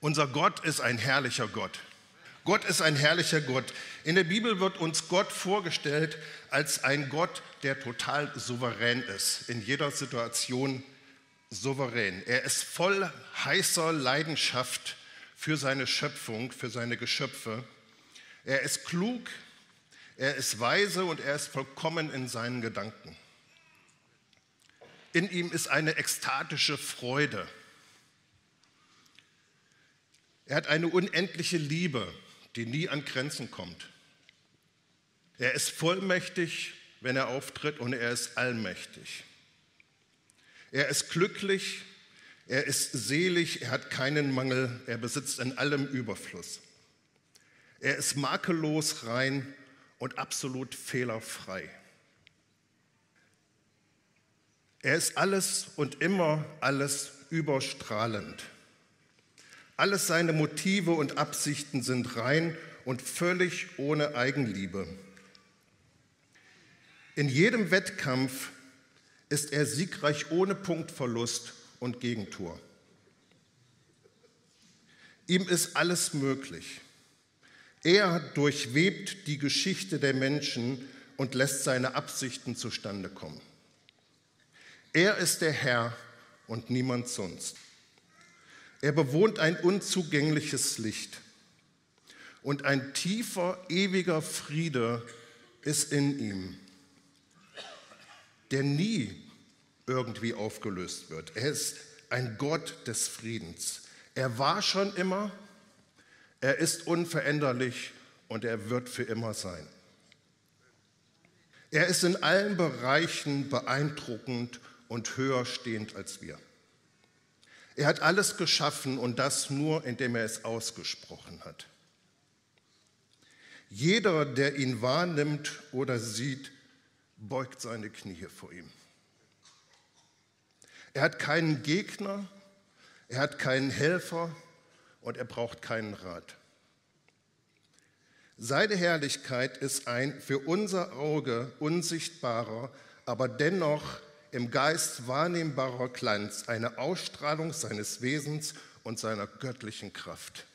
Unser Gott ist ein herrlicher Gott. Gott ist ein herrlicher Gott. In der Bibel wird uns Gott vorgestellt als ein Gott, der total souverän ist, in jeder Situation souverän. Er ist voll heißer Leidenschaft für seine Schöpfung, für seine Geschöpfe. Er ist klug, er ist weise und er ist vollkommen in seinen Gedanken. In ihm ist eine ekstatische Freude. Er hat eine unendliche Liebe, die nie an Grenzen kommt. Er ist vollmächtig, wenn er auftritt, und er ist allmächtig. Er ist glücklich, er ist selig, er hat keinen Mangel, er besitzt in allem Überfluss. Er ist makellos rein und absolut fehlerfrei. Er ist alles und immer alles überstrahlend. Alles seine Motive und Absichten sind rein und völlig ohne Eigenliebe. In jedem Wettkampf ist er siegreich ohne Punktverlust und Gegentor. Ihm ist alles möglich. Er durchwebt die Geschichte der Menschen und lässt seine Absichten zustande kommen. Er ist der Herr und niemand sonst. Er bewohnt ein unzugängliches Licht und ein tiefer, ewiger Friede ist in ihm, der nie irgendwie aufgelöst wird. Er ist ein Gott des Friedens. Er war schon immer, er ist unveränderlich und er wird für immer sein. Er ist in allen Bereichen beeindruckend und höher stehend als wir. Er hat alles geschaffen und das nur, indem er es ausgesprochen hat. Jeder, der ihn wahrnimmt oder sieht, beugt seine Knie vor ihm. Er hat keinen Gegner, er hat keinen Helfer und er braucht keinen Rat. Seine Herrlichkeit ist ein für unser Auge unsichtbarer, aber dennoch im Geist wahrnehmbarer Glanz, eine Ausstrahlung seines Wesens und seiner göttlichen Kraft.